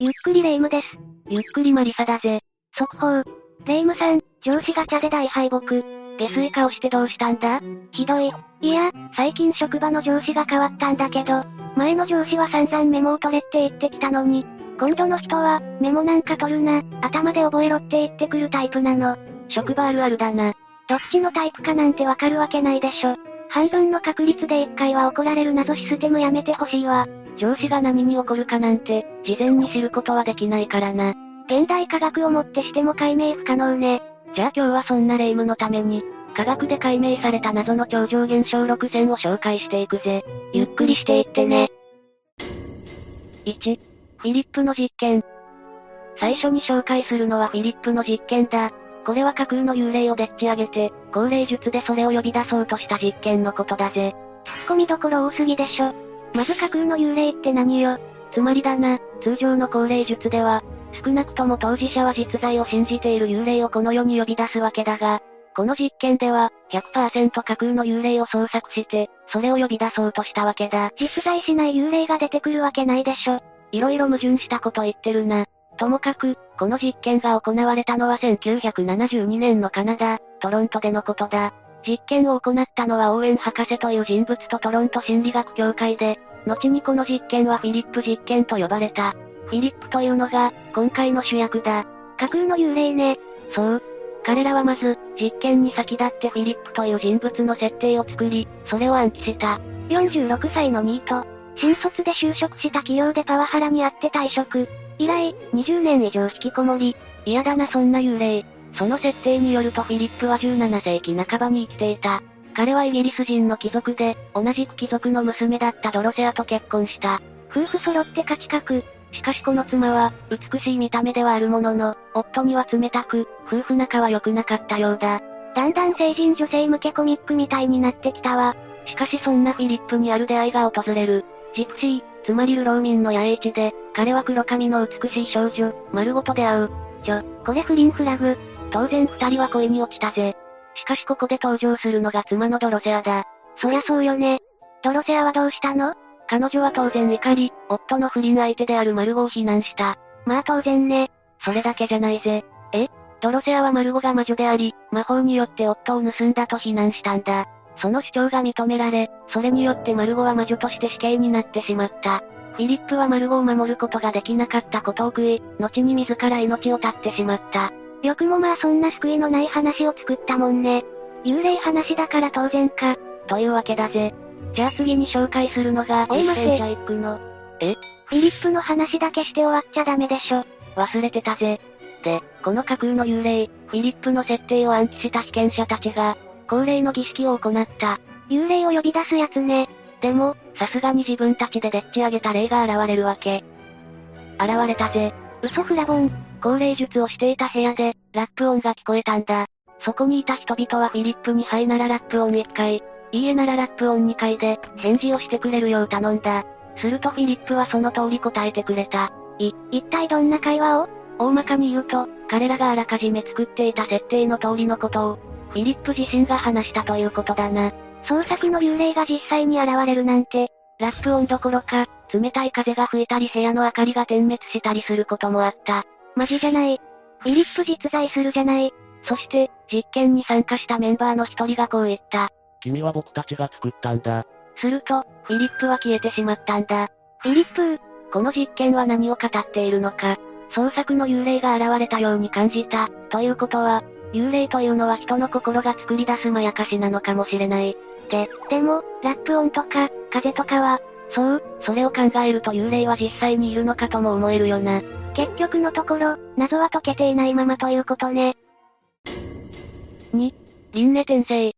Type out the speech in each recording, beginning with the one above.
ゆっくりレ夢ムです。ゆっくりマリサだぜ。速報。レ夢ムさん、上司ガチャで大敗北。下水化をしてどうしたんだ？ひどい。いや、最近職場の上司が変わったんだけど、前の上司は散々メモを取れって言ってきたのに、今度の人は、メモなんか取るな、頭で覚えろって言ってくるタイプなの。職場あるあるだな。どっちのタイプかなんてわかるわけないでしょ。半分の確率で一回は怒られる謎システムやめてほしいわ。上司が何に怒るかなんて、事前に知ることはできないからな。現代科学をもってしても解明不可能ね。じゃあ今日はそんな霊夢のために、科学で解明された謎の超常現象6選を紹介していくぜ。ゆっくりしていってね。1、フィリップの実験。最初に紹介するのはフィリップの実験だ。これは架空の幽霊をでっち上げて、高齢術でそれを呼び出そうとした実験のことだぜ。ツッコミどころ多すぎでしょ。まず架空の幽霊って何よ？つまりだな、通常の高齢術では、少なくとも当事者は実在を信じている幽霊をこの世に呼び出すわけだが、この実験では、100%架空の幽霊を創作して、それを呼び出そうとしたわけだ。実在しない幽霊が出てくるわけないでしょ。いろいろ矛盾したこと言ってるな。ともかく、この実験が行われたのは1972年のカナダ、トロントでのことだ。実験を行ったのはオーエン博士という人物とトロント心理学協会で、後にこの実験はフィリップ実験と呼ばれた。フィリップというのが、今回の主役だ。架空の幽霊ね。そう。彼らはまず、実験に先立ってフィリップという人物の設定を作り、それを暗記した。46歳のニート。新卒で就職した企業でパワハラにあって退職。以来、20年以上引きこもり。嫌だなそんな幽霊。その設定によるとフィリップは17世紀半ばに生きていた。彼はイギリス人の貴族で、同じく貴族の娘だったドロセアと結婚した。夫婦揃って価値格。しかしこの妻は、美しい見た目ではあるものの、夫には冷たく、夫婦仲は良くなかったようだ。だんだん成人女性向けコミックみたいになってきたわ。しかしそんなフィリップにある出会いが訪れる。ジプシー、つまり流浪民の野営地で、彼は黒髪の美しい少女、丸ごと出会う。ちょ、これ不倫フラグ。当然二人は恋に落ちたぜ。しかしここで登場するのが妻のドロセアだ。そりゃそうよね。ドロセアはどうしたの？彼女は当然怒り、夫の不倫相手であるマルゴを非難した。まあ当然ね。それだけじゃないぜ。え？ドロセアはマルゴが魔女であり、魔法によって夫を盗んだと非難したんだ。その主張が認められ、それによってマルゴは魔女として死刑になってしまった。フィリップはマルゴを守ることができなかったことを悔い、後に自ら命を絶ってしまった。よくもまあそんな救いのない話を作ったもんね。幽霊話だから当然か。というわけだぜ。じゃあ次に紹介するのが、おい待て。行くの。え？フィリップの話だけして終わっちゃダメでしょ。忘れてたぜ。で、この架空の幽霊、フィリップの設定を暗記した被験者たちが、恒例の儀式を行った。幽霊を呼び出すやつね。でも、さすがに自分たちででっち上げた霊が現れるわけ。現れたぜ。嘘フラボン。高齢術をしていた部屋で、ラップ音が聞こえたんだ。そこにいた人々はフィリップにはいならラップ音1回、いいえならラップ音2回で、返事をしてくれるよう頼んだ。するとフィリップはその通り答えてくれた。い、一体どんな会話を？大まかに言うと、彼らがあらかじめ作っていた設定の通りのことを、フィリップ自身が話したということだな。創作の幽霊が実際に現れるなんて、ラップ音どころか、冷たい風が吹いたり部屋の明かりが点滅したりすることもあった。マジじゃない。フィリップ実在するじゃない。そして、実験に参加したメンバーの一人がこう言った。君は僕たちが作ったんだ。すると、フィリップは消えてしまったんだ。フィリップこの実験は何を語っているのか。創作の幽霊が現れたように感じた、ということは、幽霊というのは人の心が作り出すまやかしなのかもしれない。で、でも、ラップ音とか、風とかは、そう、それを考えると幽霊は実際にいるのかとも思えるよな。結局のところ、謎は解けていないままということね。2、輪廻転生。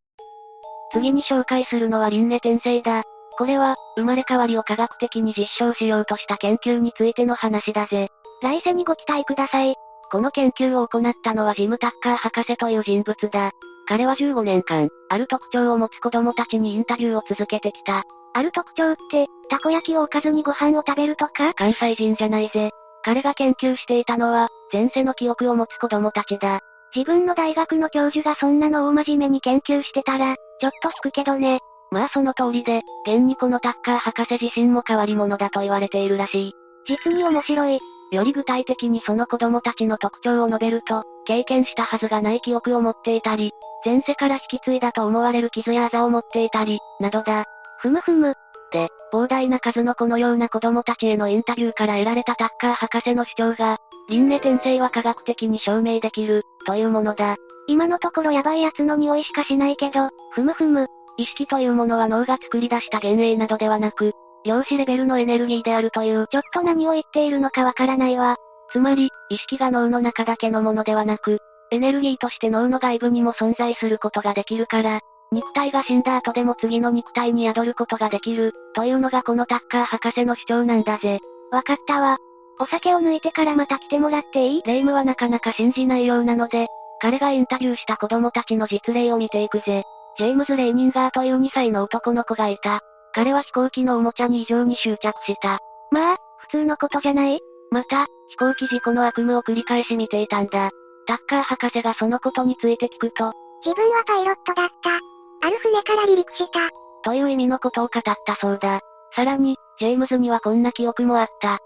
次に紹介するのは輪廻転生だ。これは、生まれ変わりを科学的に実証しようとした研究についての話だぜ。来世にご期待ください。この研究を行ったのはジム・タッカー博士という人物だ。彼は15年間、ある特徴を持つ子供たちにインタビューを続けてきた。ある特徴って、たこ焼きをおかずにご飯を食べるとか関西人じゃないぜ。彼が研究していたのは、前世の記憶を持つ子供たちだ。自分の大学の教授がそんなの大真面目に研究してたら、ちょっと引くけどね。まあその通りで、現にこのタッカー博士自身も変わり者だと言われているらしい。実に面白い。より具体的にその子供たちの特徴を述べると、経験したはずがない記憶を持っていたり、前世から引き継いだと思われる傷やあざを持っていたり、などだ。ふむふむ。で、膨大な数のこのような子供たちへのインタビューから得られたタッカー博士の主張が、輪廻転生は科学的に証明できる、というものだ。今のところヤバいやつの匂いしかしないけど、ふむふむ。意識というものは脳が作り出した幻影などではなく、量子レベルのエネルギーであるという。ちょっと何を言っているのかわからないわ。つまり、意識が脳の中だけのものではなく、エネルギーとして脳の外部にも存在することができるから、肉体が死んだ後でも次の肉体に宿ることができる、というのがこのタッカー博士の主張なんだぜ。わかったわ。お酒を抜いてからまた来てもらっていい？霊夢はなかなか信じないようなので、彼がインタビューした子供たちの実例を見ていくぜ。ジェームズ・レイニンガーという2歳の男の子がいた。彼は飛行機のおもちゃに異常に執着した。まあ、普通のことじゃない？また、飛行機事故の悪夢を繰り返し見ていたんだ。タッカー博士がそのことについて聞くと、自分はパイロットだった。ある船から離陸した。という意味のことを語ったそうだ。さらに、ジェームズにはこんな記憶もあった。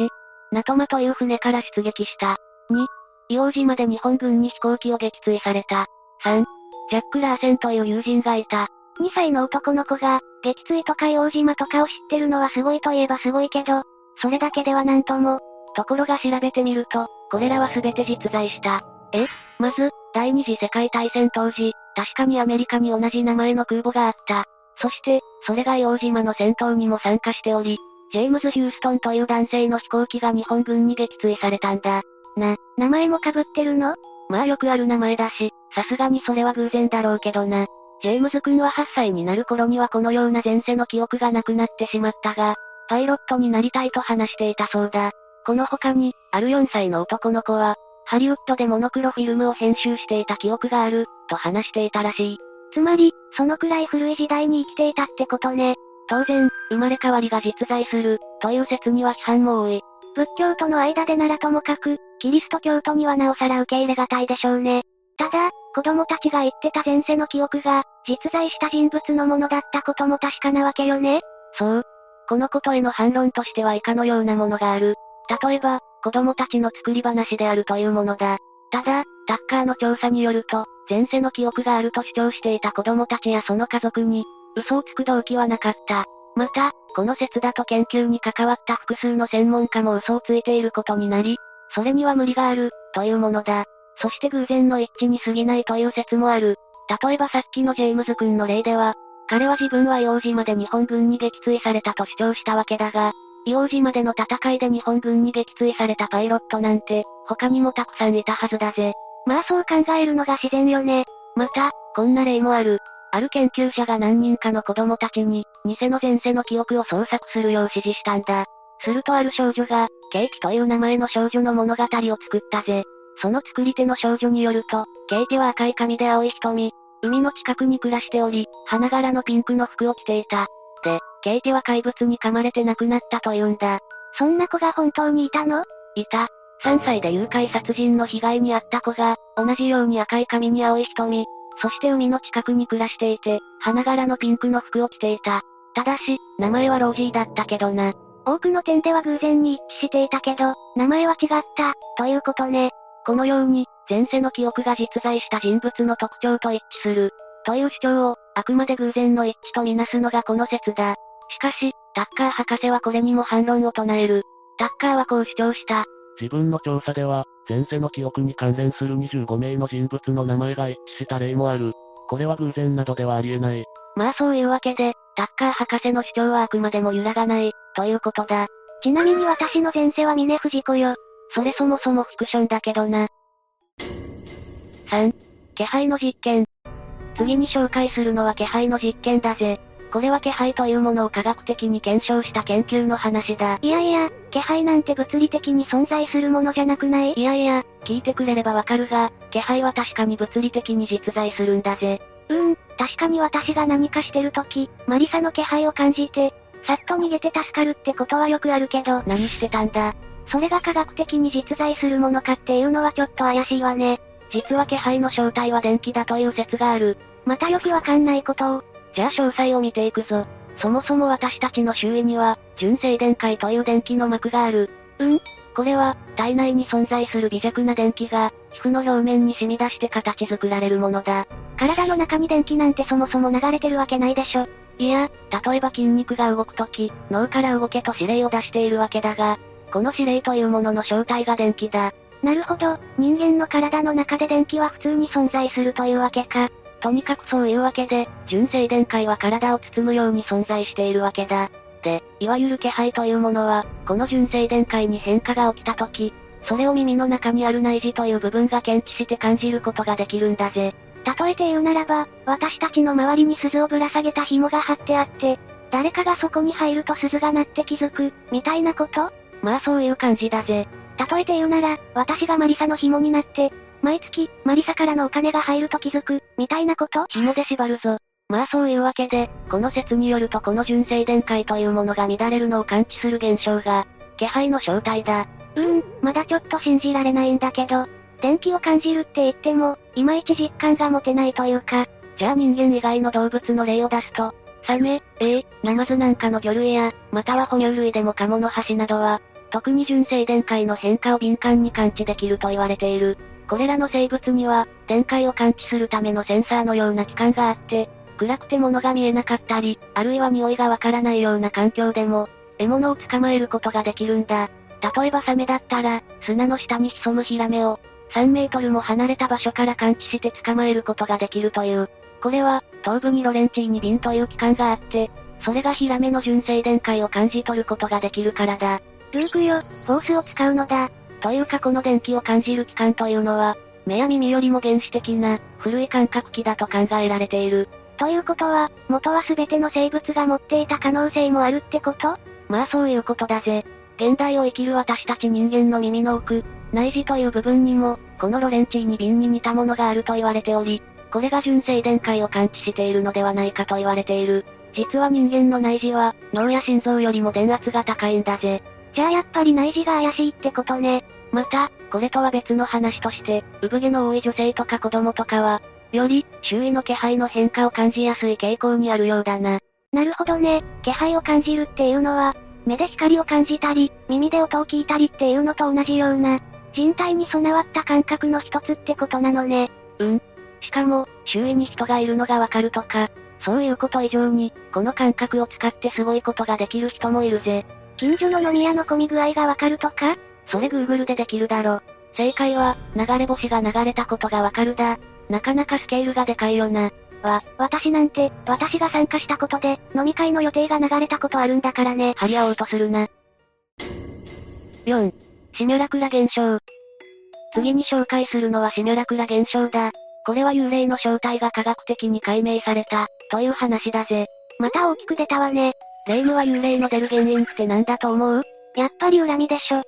1、ナトマという船から出撃した。2、硫黄島で日本軍に飛行機を撃墜された。3、ジャック・ラーセンという友人がいた。2歳の男の子が、撃墜とか硫黄島とかを知ってるのはすごいといえばすごいけど、それだけではなんとも。ところが調べてみると、これらは全て実在した。え？まず、第二次世界大戦当時、確かにアメリカに同じ名前の空母があった。そして、それが硫黄島の戦闘にも参加しており、ジェームズ・ヒューストンという男性の飛行機が日本軍に撃墜されたんだ。な、名前も被ってるの？まあよくある名前だし、さすがにそれは偶然だろうけどな。ジェームズ君は8歳になる頃にはこのような前世の記憶がなくなってしまったが、パイロットになりたいと話していたそうだ。この他に、ある4歳の男の子は、ハリウッドでモノクロフィルムを編集していた記憶がある、と話していたらしい。つまり、そのくらい古い時代に生きていたってことね。当然、生まれ変わりが実在する、という説には批判も多い。仏教との間でならともかく、キリスト教徒にはなおさら受け入れがたいでしょうね。ただ、子供たちが言ってた前世の記憶が、実在した人物のものだったことも確かなわけよね。そう。このことへの反論としては以下のようなものがある。例えば、子供たちの作り話であるというものだ。ただ、タッカーの調査によると、前世の記憶があると主張していた子供たちやその家族に、嘘をつく動機はなかった。また、この説だと研究に関わった複数の専門家も嘘をついていることになり、それには無理がある、というものだ。そして偶然の一致に過ぎないという説もある。例えばさっきのジェームズ君の例では、彼は自分は幼児まで日本軍に撃墜されたと主張したわけだが、硫黄島での戦いで日本軍に撃墜されたパイロットなんて、他にもたくさんいたはずだぜ。まあそう考えるのが自然よね。また、こんな例もある。ある研究者が何人かの子供たちに、偽の前世の記憶を創作するよう指示したんだ。するとある少女が、ケイティという名前の少女の物語を作ったぜ。その作り手の少女によると、ケイティは赤い髪で青い瞳、海の近くに暮らしており、花柄のピンクの服を着ていた。で、ケイティは怪物に噛まれて亡くなったと言うんだ。そんな子が本当にいたの？いた。3歳で誘拐殺人の被害に遭った子が、同じように赤い髪に青い瞳、そして海の近くに暮らしていて、花柄のピンクの服を着ていた。ただし、名前はロージーだったけどな。多くの点では偶然に一致していたけど、名前は違った、ということね。このように、前世の記憶が実在した人物の特徴と一致する、という主張を、あくまで偶然の一致とみなすのがこの説だ。しかし、タッカー博士はこれにも反論を唱える。タッカーはこう主張した。自分の調査では、前世の記憶に関連する25名の人物の名前が一致した例もある。これは偶然などではありえない。まあそういうわけで、タッカー博士の主張はあくまでも揺らがない、ということだ。ちなみに私の前世は峰藤子よ。それそもそもフィクションだけどな。3、気配の実験。次に紹介するのは気配の実験だぜ。これは気配というものを科学的に検証した研究の話だ。いやいや、気配なんて物理的に存在するものじゃなくない？いやいや、聞いてくれればわかるが、気配は確かに物理的に実在するんだぜ。うーん、確かに私が何かしてるとき、マリサの気配を感じて、さっと逃げて助かるってことはよくあるけど、何してたんだ？それが科学的に実在するものかっていうのはちょっと怪しいわね。実は気配の正体は電気だという説がある。またよくわかんないことを。じゃあ詳細を見ていくぞ。そもそも私たちの周囲には、純正電解という電気の膜がある。うんこれは、体内に存在する微弱な電気が、皮膚の表面に染み出して形作られるものだ。体の中に電気なんてそもそも流れてるわけないでしょ。いや、例えば筋肉が動くとき、脳から動けと指令を出しているわけだが、この指令というものの正体が電気だ。なるほど、人間の体の中で電気は普通に存在するというわけか。とにかくそういうわけで、純正電解は体を包むように存在しているわけだ。で、いわゆる気配というものは、この純正電解に変化が起きたとき、それを耳の中にある内耳という部分が検知して感じることができるんだぜ。例えて言うならば、私たちの周りに鈴をぶら下げた紐が張ってあって、誰かがそこに入ると鈴が鳴って気づく、みたいなこと？まあそういう感じだぜ。例えて言うなら、私がマリサの紐になって、毎月、マリサからのお金が入ると気づく、みたいなこと？紐で縛るぞ。まあそういうわけで、この説によるとこの純正電解というものが乱れるのを感知する現象が、気配の正体だ。うーん、まだちょっと信じられないんだけど、電気を感じるって言っても、いまいち実感が持てないというか、じゃあ人間以外の動物の例を出すと、サメ、エイ、ナマズなんかの魚類や、または哺乳類でもカモノハシなどは、特に純正電解の変化を敏感に感知できると言われている。これらの生物には、電解を感知するためのセンサーのような器官があって、暗くて物が見えなかったり、あるいは匂いがわからないような環境でも、獲物を捕まえることができるんだ。例えばサメだったら、砂の下に潜むヒラメを、3メートルも離れた場所から感知して捕まえることができるという。これは、頭部にロレンチーニ瓶という器官があって、それがヒラメの純正電解を感じ取ることができるからだ。ルークよ、フォースを使うのだ。というかこの電気を感じる器官というのは、目や耳よりも原始的な、古い感覚器だと考えられている。ということは、元は全ての生物が持っていた可能性もあるってこと？まあそういうことだぜ。現代を生きる私たち人間の耳の奥、内耳という部分にも、このロレンチーニ瓶に似たものがあると言われており、これが純正電解を感知しているのではないかと言われている。実は人間の内耳は、脳や心臓よりも電圧が高いんだぜ。じゃあやっぱり内耳が怪しいってことね。また、これとは別の話として、産毛の多い女性とか子供とかは、より、周囲の気配の変化を感じやすい傾向にあるようだな。なるほどね、気配を感じるっていうのは、目で光を感じたり、耳で音を聞いたりっていうのと同じような、人体に備わった感覚の一つってことなのね。うん。しかも、周囲に人がいるのがわかるとか、そういうこと以上に、この感覚を使ってすごいことができる人もいるぜ。近所の飲み屋の混み具合がわかるとか？それ Google でできるだろ。正解は、流れ星が流れたことがわかるだ。なかなかスケールがでかいよな。わ、私なんて、私が参加したことで、飲み会の予定が流れたことあるんだからね。張り合おうとするな。4. シミュラクラ現象。次に紹介するのはシミュラクラ現象だ。これは幽霊の正体が科学的に解明された、という話だぜ。また大きく出たわね。霊夢は幽霊の出る原因って何だと思う？やっぱり恨みでしょ。あ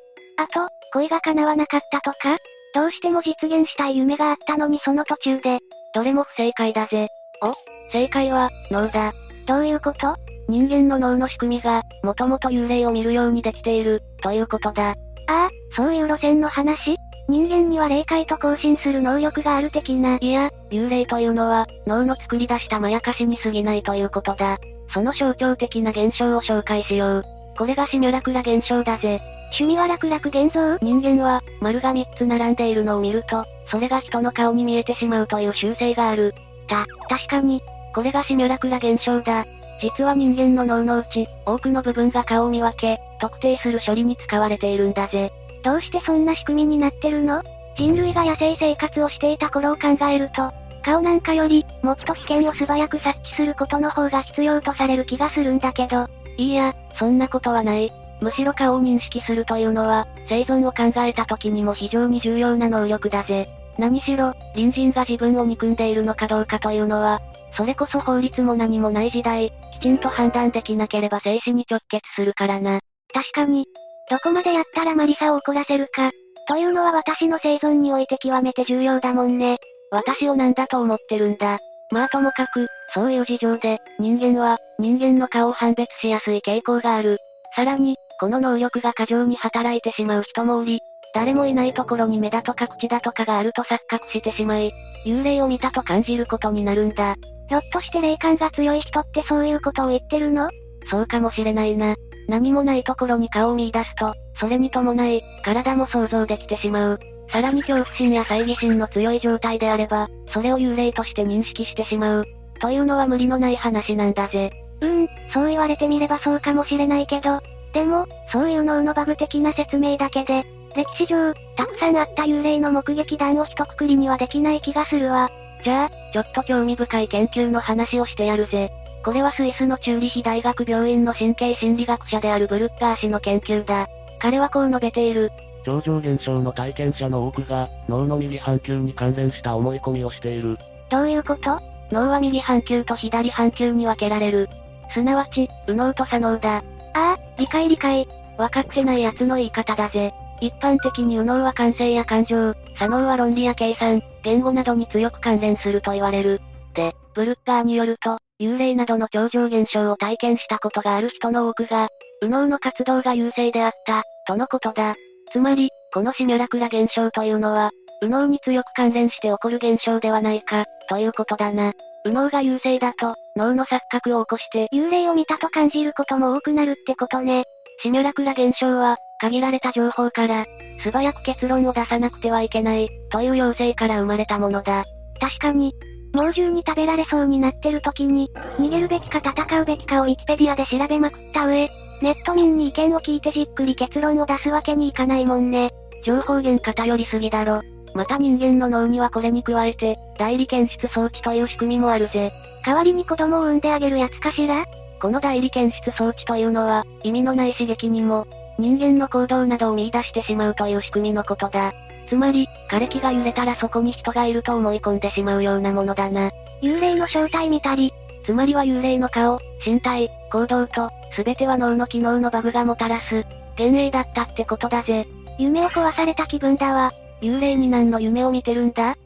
と、恋が叶わなかったとか？どうしても実現したい夢があったのにその途中で。どれも不正解だぜ。お正解は、脳だ。どういうこと？人間の脳の仕組みが、もともと幽霊を見るようにできている、ということだ。ああ、そういう路線の話？人間には霊界と交信する能力がある的な。いや、幽霊というのは、脳の作り出したまやかしに過ぎないということだ。その象徴的な現象を紹介しよう。これがシミュラクラ現象だぜ。趣味は楽々現像人間は、丸が3つ並んでいるのを見ると、それが人の顔に見えてしまうという習性がある。た、確かに。これがシミュラクラ現象だ。実は人間の脳のうち、多くの部分が顔を見分け、特定する処理に使われているんだぜ。どうしてそんな仕組みになってるの？人類が野生生活をしていた頃を考えると、顔なんかより、もっと危険を素早く察知することの方が必要とされる気がするんだけど。いいや、そんなことはない。むしろ顔を認識するというのは、生存を考えた時にも非常に重要な能力だぜ。何しろ、隣人が自分を憎んでいるのかどうかというのは、それこそ法律も何もない時代、きちんと判断できなければ生死に直結するからな。確かに、どこまでやったらマリサを怒らせるか、というのは私の生存において極めて重要だもんね。私を何だと思ってるんだ。まあともかく、そういう事情で、人間は、人間の顔を判別しやすい傾向がある。さらに、この能力が過剰に働いてしまう人もおり、誰もいないところに目だとか口だとかがあると錯覚してしまい、幽霊を見たと感じることになるんだ。ひょっとして霊感が強い人ってそういうことを言ってるの？そうかもしれないな。何もないところに顔を見出すと、それに伴い、体も想像できてしまう。さらに恐怖心や猜疑心の強い状態であれば、それを幽霊として認識してしまう。というのは無理のない話なんだぜ。うーん、そう言われてみればそうかもしれないけど、でも、そういう脳のバグ的な説明だけで、歴史上、たくさんあった幽霊の目撃談を一括りにはできない気がするわ。じゃあ、ちょっと興味深い研究の話をしてやるぜ。これはスイスのチューリヒ大学病院の神経心理学者であるブルッガー氏の研究だ。彼はこう述べている。超常現象の体験者の多くが、脳の右半球に関連した思い込みをしている。どういうこと？脳は右半球と左半球に分けられる。すなわち、右脳と左脳だ。ああ、理解理解。分かってない奴の言い方だぜ。一般的に右脳は感性や感情、左脳は論理や計算、言語などに強く関連すると言われる。で、ブルッガーによると、幽霊などの超常現象を体験したことがある人の多くが、右脳の活動が優勢であった、とのことだ。つまり、このシミュラクラ現象というのは、右脳に強く関連して起こる現象ではないか、ということだな。右脳が優勢だと、脳の錯覚を起こして、幽霊を見たと感じることも多くなるってことね。シミュラクラ現象は、限られた情報から、素早く結論を出さなくてはいけない、という要請から生まれたものだ。確かに、猛獣に食べられそうになってる時に、逃げるべきか戦うべきかをウィキペディアで調べまくった上、ネット民に意見を聞いてじっくり結論を出すわけにいかないもんね。情報源偏りすぎだろ。また人間の脳にはこれに加えて、代理検出装置という仕組みもあるぜ。代わりに子供を産んであげるやつかしら？この代理検出装置というのは、意味のない刺激にも、人間の行動などを見出してしまうという仕組みのことだ。つまり、枯れ木が揺れたらそこに人がいると思い込んでしまうようなものだな。幽霊の正体見たり、つまりは幽霊の顔、身体、行動と、すべては脳の機能のバグがもたらす、幻影だったってことだぜ。夢を壊された気分だわ。幽霊に何の夢を見てるんだ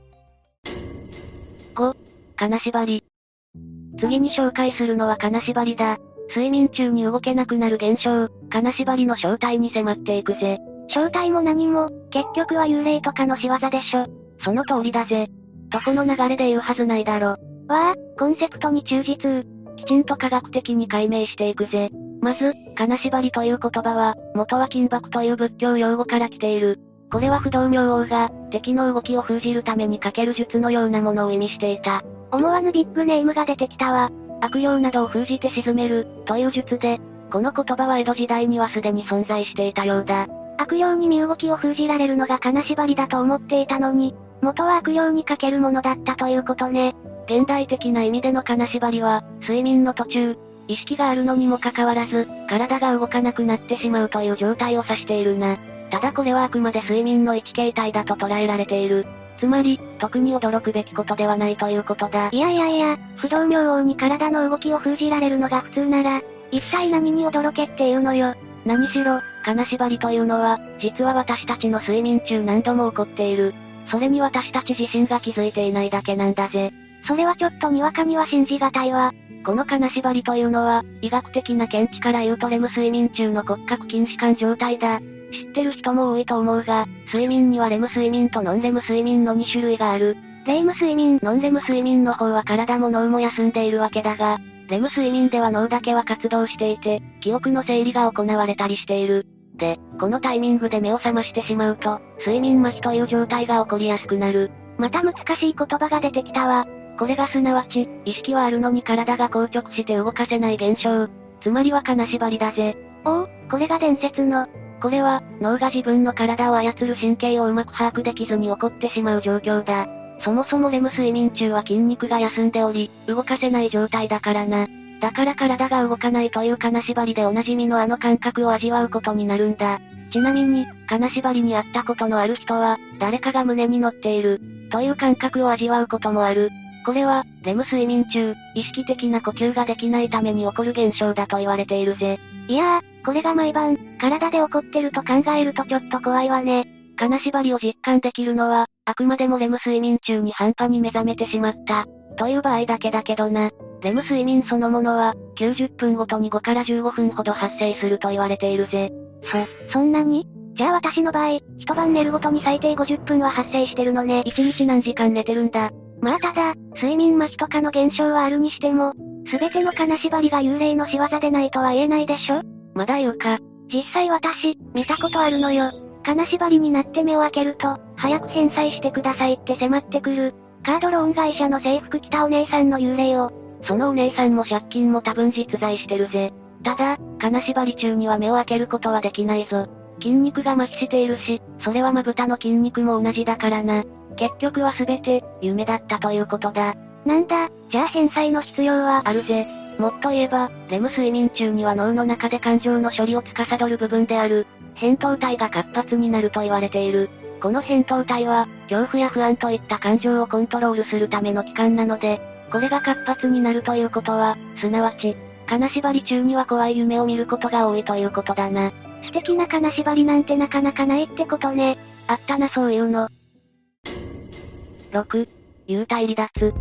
?5、金縛り。次に紹介するのは金縛りだ。睡眠中に動けなくなる現象、金縛りの正体に迫っていくぜ。正体も何も、結局は幽霊とかの仕業でしょ。その通りだぜ。とこの流れで言うはずないだろ。わあ、コンセプトに忠実。きちんと科学的に解明していくぜ。まず、金縛りという言葉は、元は金箔という仏教用語から来ている。これは不動明王が、敵の動きを封じるためにかける術のようなものを意味していた。思わぬビッグネームが出てきたわ。悪霊などを封じて沈める、という術で、この言葉は江戸時代にはすでに存在していたようだ。悪霊に身動きを封じられるのが金縛りだと思っていたのに、元は悪霊にかけるものだったということね。現代的な意味での金縛りは、睡眠の途中、意識があるのにもかかわらず、体が動かなくなってしまうという状態を指しているな。ただこれはあくまで睡眠の一形態だと捉えられている。つまり、特に驚くべきことではないということだ。いやいやいや、不動明王に体の動きを封じられるのが普通なら、一体何に驚けっていうのよ。何しろ、金縛りというのは、実は私たちの睡眠中何度も起こっている。それに私たち自身が気づいていないだけなんだぜ。それはちょっとにわかには信じがたいわ。この金縛りというのは、医学的な見地から言うとレム睡眠中の骨格筋弛緩状態だ。知ってる人も多いと思うが、睡眠にはレム睡眠とノンレム睡眠の2種類がある。レイム睡眠、ノンレム睡眠の方は体も脳も休んでいるわけだが、レム睡眠では脳だけは活動していて、記憶の整理が行われたりしている。で、このタイミングで目を覚ましてしまうと、睡眠麻痺という状態が起こりやすくなる。また難しい言葉が出てきたわ。これがすなわち、意識はあるのに体が硬直して動かせない現象。つまりは金縛りだぜ。おお、これが伝説の。これは、脳が自分の体を操る神経をうまく把握できずに起こってしまう状況だ。そもそもレム睡眠中は筋肉が休んでおり、動かせない状態だからな。だから体が動かないという金縛りでおなじみのあの感覚を味わうことになるんだ。ちなみに、金縛りにあったことのある人は、誰かが胸に乗っている、という感覚を味わうこともある。これは、レム睡眠中、意識的な呼吸ができないために起こる現象だと言われているぜ。いやー、これが毎晩、体で起こってると考えるとちょっと怖いわね。金縛りを実感できるのは、あくまでもレム睡眠中に半端に目覚めてしまった、という場合だけだけどな。レム睡眠そのものは、90分ごとに5から15分ほど発生すると言われているぜ。そ、そんなに？じゃあ私の場合、一晩寝るごとに最低50分は発生してるのね。1日何時間寝てるんだ？まあただ、睡眠麻痺とかの現象はあるにしても、すべての金縛りが幽霊の仕業でないとは言えないでしょ？まだ言うか。実際私、見たことあるのよ。金縛りになって目を開けると、早く返済してくださいって迫ってくる。カードローン会社の制服着たお姉さんの幽霊を。そのお姉さんも借金も多分実在してるぜ。ただ、金縛り中には目を開けることはできないぞ。筋肉が麻痺しているし、それはまぶたの筋肉も同じだからな。結局は全て、夢だったということだ。なんだ、じゃあ返済の必要はあるぜ。もっと言えば、レム睡眠中には脳の中で感情の処理を司る部分である、扁桃体が活発になると言われている。この扁桃体は、恐怖や不安といった感情をコントロールするための器官なので、これが活発になるということは、すなわち、金縛り中には怖い夢を見ることが多いということだな。素敵な金縛りなんてなかなかないってことね。あったなそういうの。6、幽体離脱。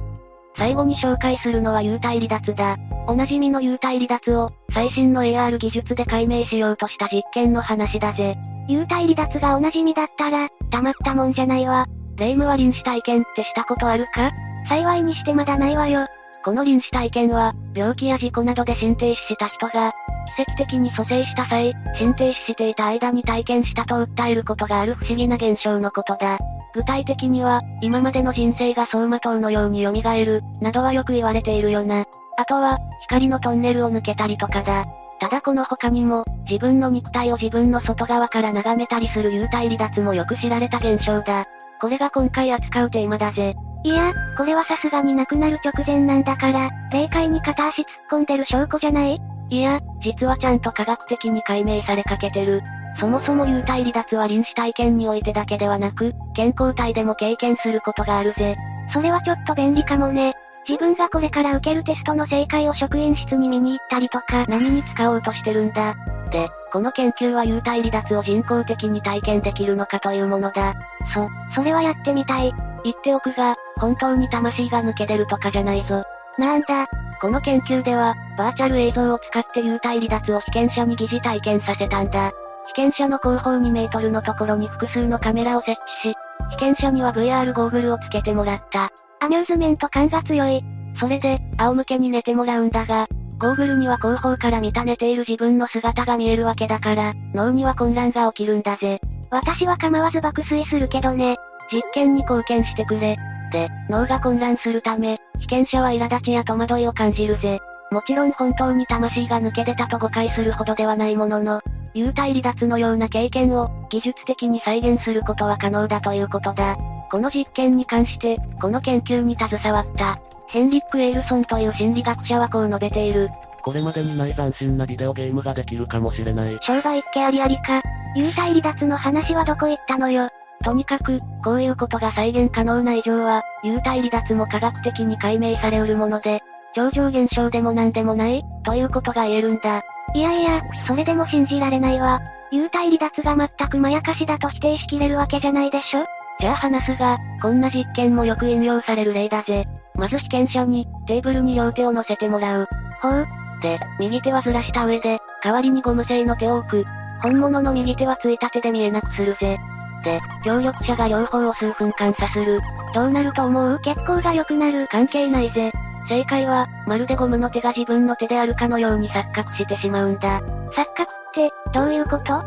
最後に紹介するのは幽体離脱だ。おなじみの幽体離脱を、最新の AR 技術で解明しようとした実験の話だぜ。幽体離脱がおなじみだったら、たまったもんじゃないわ。霊夢は臨死体験ってしたことあるか？幸いにしてまだないわよ。この臨死体験は、病気や事故などで心停止した人が、奇跡的に蘇生した際、心停止していた間に体験したと訴えることがある不思議な現象のことだ。具体的には、今までの人生が走馬灯のように蘇る、などはよく言われているよな。あとは、光のトンネルを抜けたりとかだ。ただこの他にも、自分の肉体を自分の外側から眺めたりする幽体離脱もよく知られた現象だ。これが今回扱うテーマだぜ。いや、これはさすがに亡くなる直前なんだから、霊界に片足突っ込んでる証拠じゃない？いや、実はちゃんと科学的に解明されかけてる。そもそも幽体離脱は臨死体験においてだけではなく、健康体でも経験することがあるぜ。それはちょっと便利かもね。自分がこれから受けるテストの正解を職員室に見に行ったりとか。何に使おうとしてるんだ。で、この研究は幽体離脱を人工的に体験できるのかというものだ。そ、それはやってみたい。言っておくが、本当に魂が抜け出るとかじゃないぞ。なんだ。この研究では、バーチャル映像を使って幽体離脱を被験者に疑似体験させたんだ。被験者の後方2メートルのところに複数のカメラを設置し、被験者には VR ゴーグルをつけてもらった。アミューズメント感が強い。それで、仰向けに寝てもらうんだが、ゴーグルには後方から見た寝ている自分の姿が見えるわけだから、脳には混乱が起きるんだぜ。私は構わず爆睡するけどね。実験に貢献してくれ。で、脳が混乱するため、被験者は苛立ちや戸惑いを感じるぜ。もちろん本当に魂が抜け出たと誤解するほどではないものの、幽体離脱のような経験を、技術的に再現することは可能だということだ。この実験に関して、この研究に携わった、ヘンリック・エイルソンという心理学者はこう述べている。これまでにない斬新なビデオゲームができるかもしれない。商売っ気ありありか？幽体離脱の話はどこ行ったのよ？とにかく、こういうことが再現可能な以上は、幽体離脱も科学的に解明されうるもので、超常現象でも何でもない、ということが言えるんだ。いやいや、それでも信じられないわ。幽体離脱が全くまやかしだと否定しきれるわけじゃないでしょ？じゃあ話すが、こんな実験もよく引用される例だぜ。まず被験者に、テーブルに両手を乗せてもらう。ほう。で、右手はずらした上で、代わりにゴム製の手を置く。本物の右手はついた手で見えなくするぜ。で、協力者が両方を数分間さする。どうなると思う？結構が良くなる。関係ないぜ。正解は、まるでゴムの手が自分の手であるかのように錯覚してしまうんだ。錯覚って、どういうこと？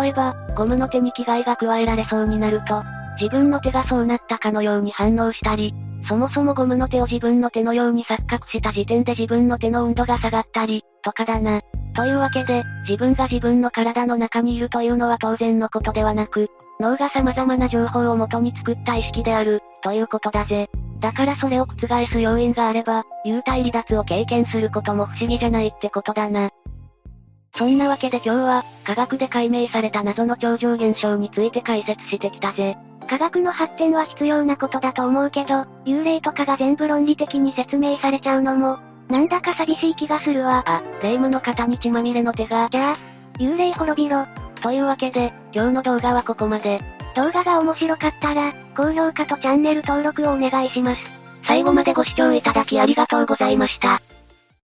例えば、ゴムの手に危害が加えられそうになると、自分の手がそうなったかのように反応したり、そもそもゴムの手を自分の手のように錯覚した時点で自分の手の温度が下がったり、とかだな。というわけで、自分が自分の体の中にいるというのは当然のことではなく、脳が様々な情報を元に作った意識である、ということだぜ。だからそれを覆す要因があれば、幽体離脱を経験することも不思議じゃないってことだな。そんなわけで今日は、科学で解明された謎の超常現象について解説してきたぜ。科学の発展は必要なことだと思うけど、幽霊とかが全部論理的に説明されちゃうのも、なんだか寂しい気がするわ。あ、霊夢の肩に血まみれの手が。じゃあ、幽霊滅びろ。というわけで、今日の動画はここまで。動画が面白かったら、高評価とチャンネル登録をお願いします。最後までご視聴いただきありがとうございました。